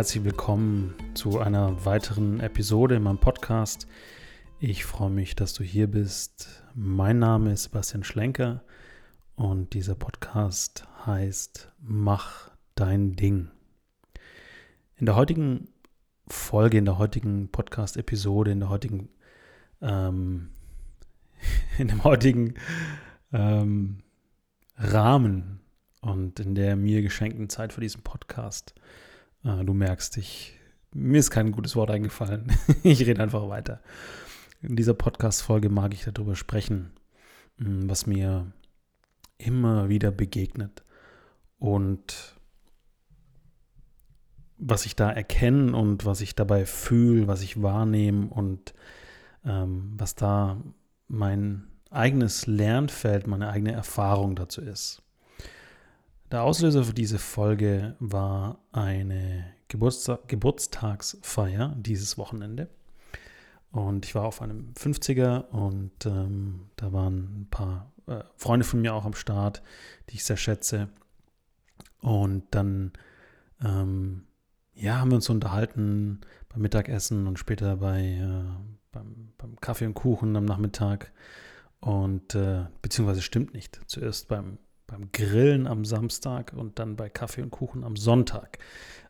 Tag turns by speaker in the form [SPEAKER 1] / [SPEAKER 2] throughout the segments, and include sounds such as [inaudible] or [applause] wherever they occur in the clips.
[SPEAKER 1] Herzlich willkommen zu einer weiteren Episode in meinem Podcast. Ich freue mich, dass du hier bist. Mein Name ist Sebastian Schlenker und dieser Podcast heißt Mach dein Ding. In der heutigen Folge, in der heutigen Podcast-Episode, in der heutigen, ähm, [laughs] in dem heutigen ähm, Rahmen und in der mir geschenkten Zeit für diesen Podcast Ah, du merkst, ich, mir ist kein gutes Wort eingefallen. [laughs] ich rede einfach weiter. In dieser Podcast-Folge mag ich darüber sprechen, hm, was mir immer wieder begegnet und was ich da erkenne und was ich dabei fühle, was ich wahrnehme und ähm, was da mein eigenes Lernfeld, meine eigene Erfahrung dazu ist. Der Auslöser für diese Folge war eine Geburtstag Geburtstagsfeier dieses Wochenende. Und ich war auf einem 50er und ähm, da waren ein paar äh, Freunde von mir auch am Start, die ich sehr schätze. Und dann ähm, ja, haben wir uns unterhalten beim Mittagessen und später bei, äh, beim, beim, Kaffee und Kuchen am Nachmittag. Und äh, beziehungsweise stimmt nicht. Zuerst beim beim Grillen am Samstag und dann bei Kaffee und Kuchen am Sonntag.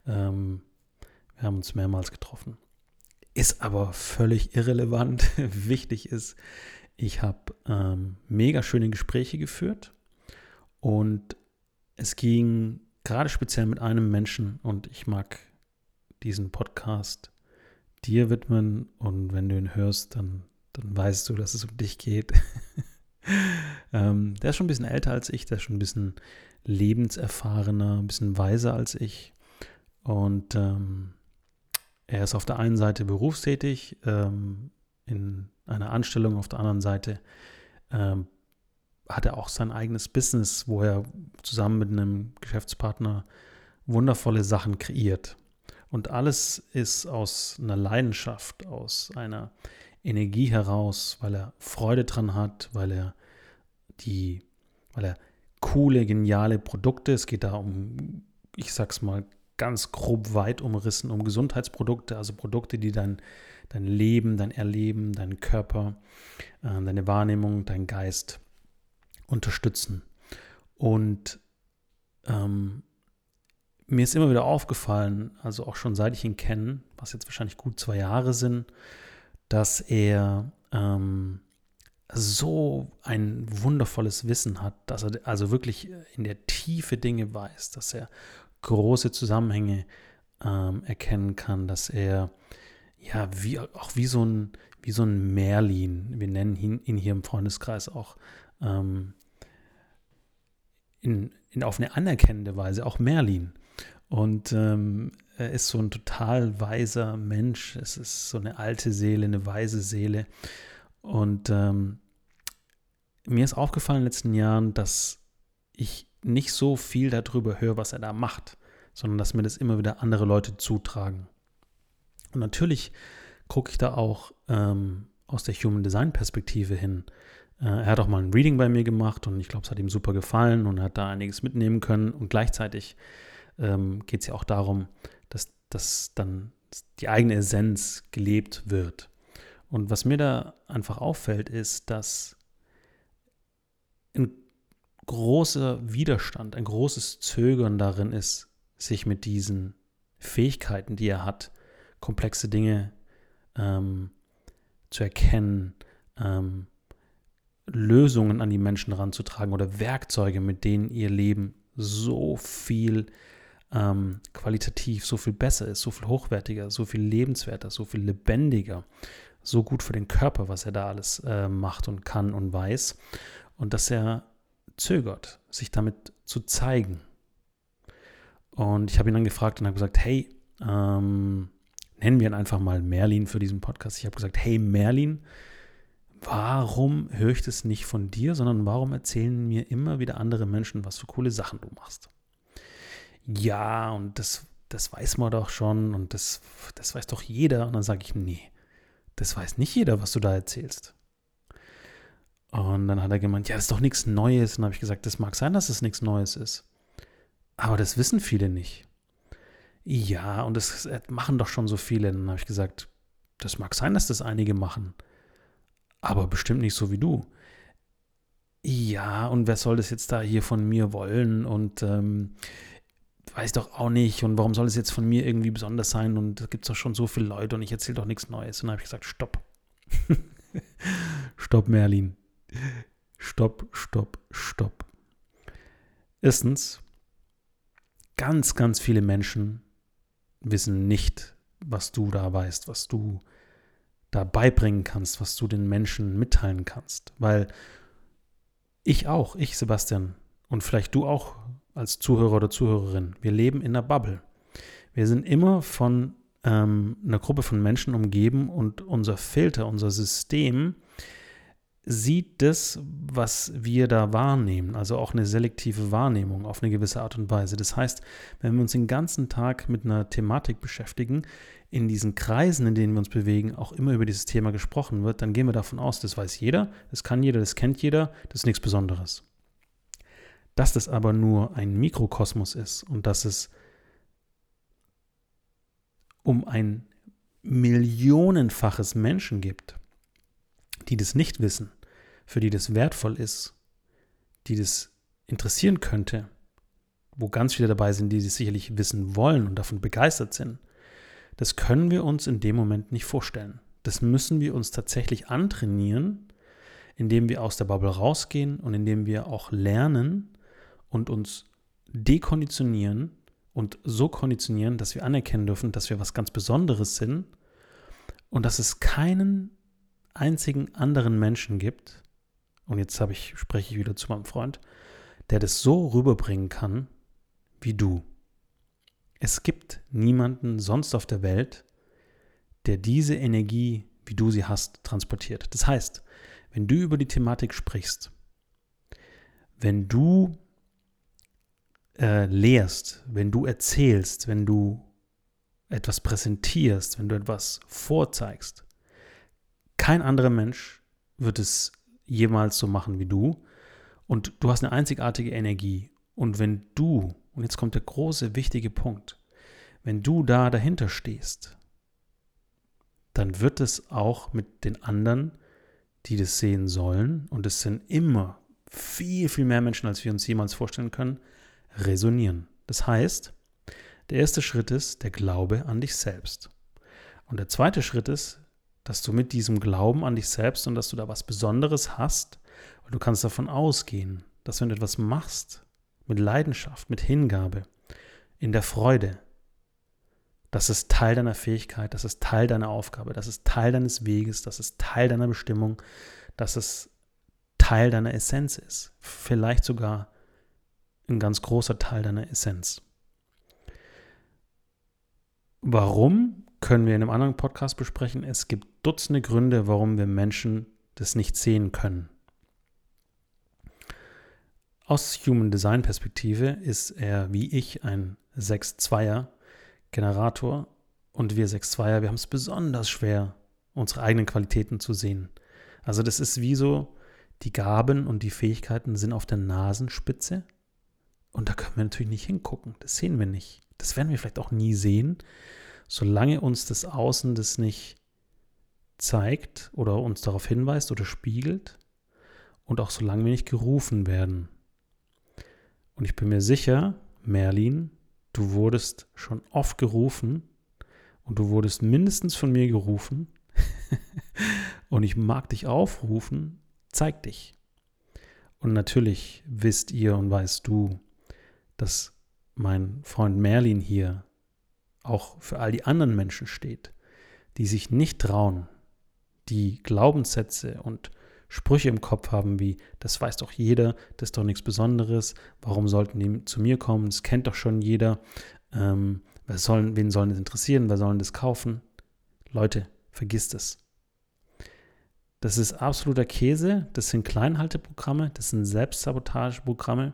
[SPEAKER 1] Ähm, wir haben uns mehrmals getroffen. Ist aber völlig irrelevant. [laughs] Wichtig ist, ich habe ähm, mega schöne Gespräche geführt und es ging gerade speziell mit einem Menschen und ich mag diesen Podcast dir widmen und wenn du ihn hörst, dann, dann weißt du, dass es um dich geht. [laughs] [laughs] ähm, der ist schon ein bisschen älter als ich, der ist schon ein bisschen lebenserfahrener, ein bisschen weiser als ich. Und ähm, er ist auf der einen Seite berufstätig, ähm, in einer Anstellung, auf der anderen Seite ähm, hat er auch sein eigenes Business, wo er zusammen mit einem Geschäftspartner wundervolle Sachen kreiert. Und alles ist aus einer Leidenschaft, aus einer Energie heraus, weil er Freude dran hat, weil er die, weil er coole, geniale Produkte, es geht da um, ich sag's mal ganz grob weit umrissen, um Gesundheitsprodukte, also Produkte, die dein, dein Leben, dein Erleben, deinen Körper, äh, deine Wahrnehmung, dein Geist unterstützen. Und ähm, mir ist immer wieder aufgefallen, also auch schon seit ich ihn kenne, was jetzt wahrscheinlich gut zwei Jahre sind, dass er ähm, so ein wundervolles Wissen hat, dass er also wirklich in der Tiefe Dinge weiß, dass er große Zusammenhänge ähm, erkennen kann, dass er ja wie auch wie so ein wie so ein Merlin, wir nennen ihn, ihn hier im Freundeskreis auch ähm, in, in auf eine anerkennende Weise auch Merlin. Und ähm, er ist so ein total weiser Mensch. Es ist so eine alte Seele, eine weise Seele. Und ähm, mir ist aufgefallen in den letzten Jahren, dass ich nicht so viel darüber höre, was er da macht, sondern dass mir das immer wieder andere Leute zutragen. Und natürlich gucke ich da auch ähm, aus der Human Design Perspektive hin. Äh, er hat auch mal ein Reading bei mir gemacht und ich glaube, es hat ihm super gefallen und hat da einiges mitnehmen können. Und gleichzeitig ähm, geht es ja auch darum, dass, dann die eigene Essenz gelebt wird. Und was mir da einfach auffällt, ist, dass ein großer Widerstand, ein großes Zögern darin ist, sich mit diesen Fähigkeiten, die er hat, komplexe Dinge ähm, zu erkennen, ähm, Lösungen an die Menschen ranzutragen oder Werkzeuge, mit denen ihr Leben so viel ähm, qualitativ so viel besser ist, so viel hochwertiger, so viel lebenswerter, so viel lebendiger, so gut für den Körper, was er da alles äh, macht und kann und weiß. Und dass er zögert, sich damit zu zeigen. Und ich habe ihn dann gefragt und habe gesagt, hey, ähm, nennen wir ihn einfach mal Merlin für diesen Podcast. Ich habe gesagt, hey Merlin, warum höre ich das nicht von dir, sondern warum erzählen mir immer wieder andere Menschen, was für coole Sachen du machst? Ja, und das, das weiß man doch schon und das, das weiß doch jeder. Und dann sage ich, nee, das weiß nicht jeder, was du da erzählst. Und dann hat er gemeint, ja, das ist doch nichts Neues. Und dann habe ich gesagt, das mag sein, dass es nichts Neues ist. Aber das wissen viele nicht. ja, und das machen doch schon so viele. Dann habe ich gesagt, das mag sein, dass das einige machen, aber bestimmt nicht so wie du. Ja, und wer soll das jetzt da hier von mir wollen? Und ähm, weiß doch auch nicht. Und warum soll es jetzt von mir irgendwie besonders sein? Und da gibt es doch schon so viele Leute und ich erzähle doch nichts Neues. Und dann habe ich gesagt, stopp. [laughs] stopp, Merlin. Stopp, stopp, stopp. Erstens, ganz, ganz viele Menschen wissen nicht, was du da weißt, was du da beibringen kannst, was du den Menschen mitteilen kannst. Weil ich auch, ich Sebastian und vielleicht du auch als Zuhörer oder Zuhörerin, wir leben in einer Bubble. Wir sind immer von ähm, einer Gruppe von Menschen umgeben und unser Filter, unser System sieht das, was wir da wahrnehmen, also auch eine selektive Wahrnehmung auf eine gewisse Art und Weise. Das heißt, wenn wir uns den ganzen Tag mit einer Thematik beschäftigen, in diesen Kreisen, in denen wir uns bewegen, auch immer über dieses Thema gesprochen wird, dann gehen wir davon aus, das weiß jeder, das kann jeder, das kennt jeder, das ist nichts Besonderes. Dass das aber nur ein Mikrokosmos ist und dass es um ein millionenfaches Menschen gibt, die das nicht wissen, für die das wertvoll ist, die das interessieren könnte, wo ganz viele dabei sind, die das sicherlich wissen wollen und davon begeistert sind, das können wir uns in dem Moment nicht vorstellen. Das müssen wir uns tatsächlich antrainieren, indem wir aus der Bubble rausgehen und indem wir auch lernen und uns dekonditionieren und so konditionieren, dass wir anerkennen dürfen, dass wir was ganz Besonderes sind und dass es keinen einzigen anderen Menschen gibt, und jetzt habe ich, spreche ich wieder zu meinem Freund, der das so rüberbringen kann wie du. Es gibt niemanden sonst auf der Welt, der diese Energie, wie du sie hast, transportiert. Das heißt, wenn du über die Thematik sprichst, wenn du äh, lehrst, wenn du erzählst, wenn du etwas präsentierst, wenn du etwas vorzeigst, kein anderer Mensch wird es jemals so machen wie du. Und du hast eine einzigartige Energie. Und wenn du, und jetzt kommt der große, wichtige Punkt, wenn du da dahinter stehst, dann wird es auch mit den anderen, die das sehen sollen, und es sind immer viel, viel mehr Menschen, als wir uns jemals vorstellen können, resonieren. Das heißt, der erste Schritt ist der Glaube an dich selbst. Und der zweite Schritt ist, dass du mit diesem Glauben an dich selbst und dass du da was Besonderes hast, und du kannst davon ausgehen, dass wenn du etwas machst, mit Leidenschaft, mit Hingabe, in der Freude, das ist Teil deiner Fähigkeit, das ist Teil deiner Aufgabe, das ist Teil deines Weges, das ist Teil deiner Bestimmung, dass es Teil deiner Essenz ist. Vielleicht sogar ein ganz großer Teil deiner Essenz. Warum können wir in einem anderen Podcast besprechen. Es gibt Dutzende Gründe, warum wir Menschen das nicht sehen können. Aus Human Design Perspektive ist er wie ich ein 6-2er Generator und wir 6-2er, wir haben es besonders schwer, unsere eigenen Qualitäten zu sehen. Also das ist wie so, die Gaben und die Fähigkeiten sind auf der Nasenspitze und da können wir natürlich nicht hingucken. Das sehen wir nicht. Das werden wir vielleicht auch nie sehen, solange uns das Außen das nicht zeigt oder uns darauf hinweist oder spiegelt und auch solange wir nicht gerufen werden. Und ich bin mir sicher, Merlin, du wurdest schon oft gerufen und du wurdest mindestens von mir gerufen [laughs] und ich mag dich aufrufen, zeig dich. Und natürlich wisst ihr und weißt du, dass mein Freund Merlin hier auch für all die anderen Menschen steht, die sich nicht trauen, die Glaubenssätze und Sprüche im Kopf haben wie, das weiß doch jeder, das ist doch nichts Besonderes, warum sollten die zu mir kommen, das kennt doch schon jeder, ähm, sollen, wen sollen das interessieren, wer sollen das kaufen? Leute, vergisst es. Das ist absoluter Käse, das sind Kleinhalteprogramme, das sind Selbstsabotageprogramme,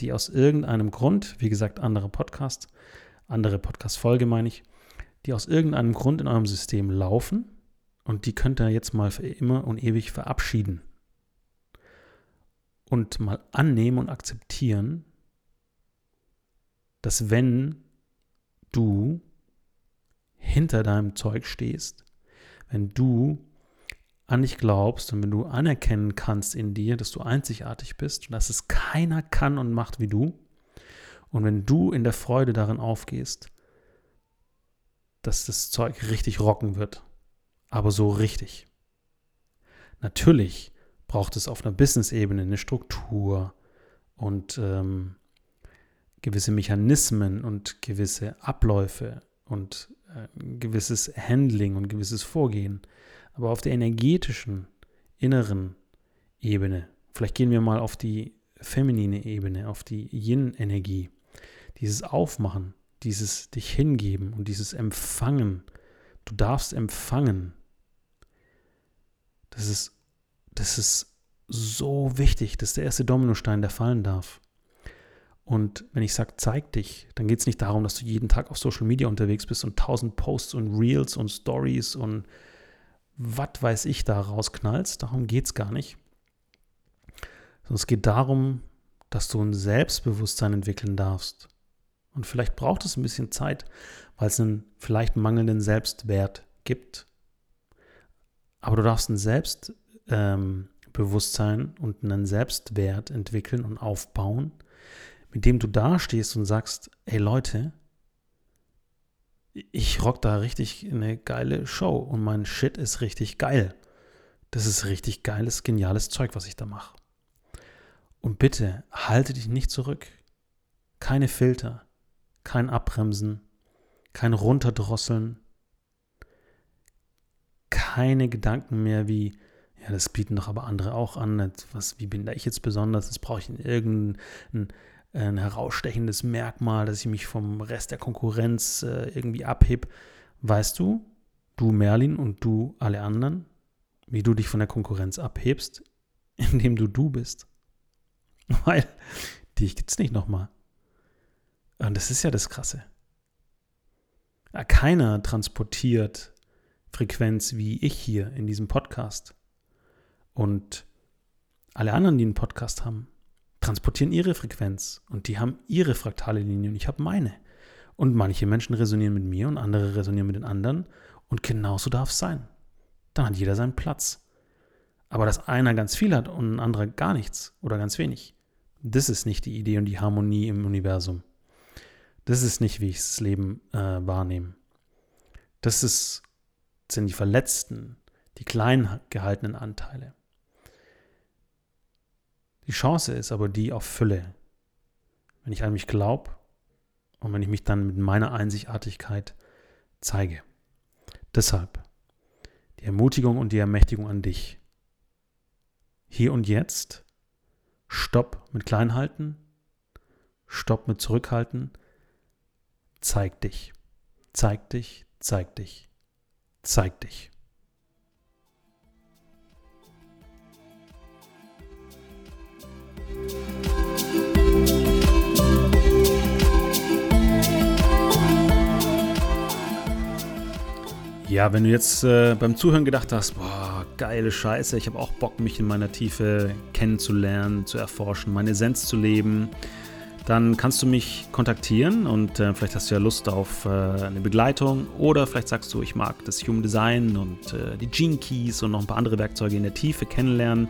[SPEAKER 1] die aus irgendeinem Grund, wie gesagt, andere Podcast, andere Podcast-Folge meine ich, die aus irgendeinem Grund in eurem System laufen und die könnt ihr jetzt mal für immer und ewig verabschieden und mal annehmen und akzeptieren, dass wenn du hinter deinem Zeug stehst, wenn du an dich glaubst und wenn du anerkennen kannst in dir, dass du einzigartig bist und dass es keiner kann und macht wie du, und wenn du in der Freude darin aufgehst, dass das Zeug richtig rocken wird, aber so richtig. Natürlich braucht es auf einer Business-Ebene eine Struktur und ähm, gewisse Mechanismen und gewisse Abläufe und äh, gewisses Handling und gewisses Vorgehen. Aber auf der energetischen, inneren Ebene, vielleicht gehen wir mal auf die feminine Ebene, auf die Yin-Energie, dieses Aufmachen, dieses dich hingeben und dieses Empfangen. Du darfst empfangen. Das ist, das ist so wichtig. Das ist der erste Dominostein, der fallen darf. Und wenn ich sage, zeig dich, dann geht es nicht darum, dass du jeden Tag auf Social Media unterwegs bist und tausend Posts und Reels und Stories und was weiß ich da rausknallst. Darum geht es gar nicht. Sondern es geht darum, dass du ein Selbstbewusstsein entwickeln darfst. Und vielleicht braucht es ein bisschen Zeit, weil es einen vielleicht mangelnden Selbstwert gibt. Aber du darfst ein Selbstbewusstsein ähm, und einen Selbstwert entwickeln und aufbauen, mit dem du dastehst und sagst, ey Leute, ich rock da richtig eine geile Show und mein Shit ist richtig geil. Das ist richtig geiles, geniales Zeug, was ich da mache. Und bitte halte dich nicht zurück. Keine Filter, kein Abbremsen, kein Runterdrosseln, keine Gedanken mehr wie, ja, das bieten doch aber andere auch an. Was, wie bin da ich jetzt besonders? Das brauche ich in irgendein ein herausstechendes Merkmal, dass ich mich vom Rest der Konkurrenz äh, irgendwie abhebe. Weißt du, du Merlin und du alle anderen, wie du dich von der Konkurrenz abhebst, [laughs] indem du du bist? [laughs] Weil dich gibt es nicht nochmal. Und das ist ja das Krasse. Keiner transportiert Frequenz wie ich hier in diesem Podcast. Und alle anderen, die einen Podcast haben, transportieren ihre Frequenz und die haben ihre fraktale Linie und ich habe meine. Und manche Menschen resonieren mit mir und andere resonieren mit den anderen und genauso darf es sein. Dann hat jeder seinen Platz. Aber dass einer ganz viel hat und ein anderer gar nichts oder ganz wenig, das ist nicht die Idee und die Harmonie im Universum. Das ist nicht, wie ich das Leben äh, wahrnehme. Das ist, sind die verletzten, die klein gehaltenen Anteile. Die Chance ist aber die auf Fülle. Wenn ich an mich glaube und wenn ich mich dann mit meiner Einzigartigkeit zeige. Deshalb die Ermutigung und die Ermächtigung an dich. Hier und jetzt, Stopp mit Kleinhalten, Stopp mit Zurückhalten, zeig dich, zeig dich, zeig dich, zeig dich. Ja, wenn du jetzt äh, beim Zuhören gedacht hast, boah, geile Scheiße, ich habe auch Bock, mich in meiner Tiefe kennenzulernen, zu erforschen, meine Essenz zu leben, dann kannst du mich kontaktieren und äh, vielleicht hast du ja Lust auf äh, eine Begleitung oder vielleicht sagst du, ich mag das Human Design und äh, die Gene Keys und noch ein paar andere Werkzeuge in der Tiefe kennenlernen,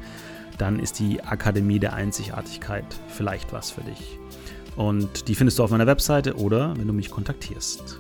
[SPEAKER 1] dann ist die Akademie der Einzigartigkeit vielleicht was für dich. Und die findest du auf meiner Webseite oder wenn du mich kontaktierst.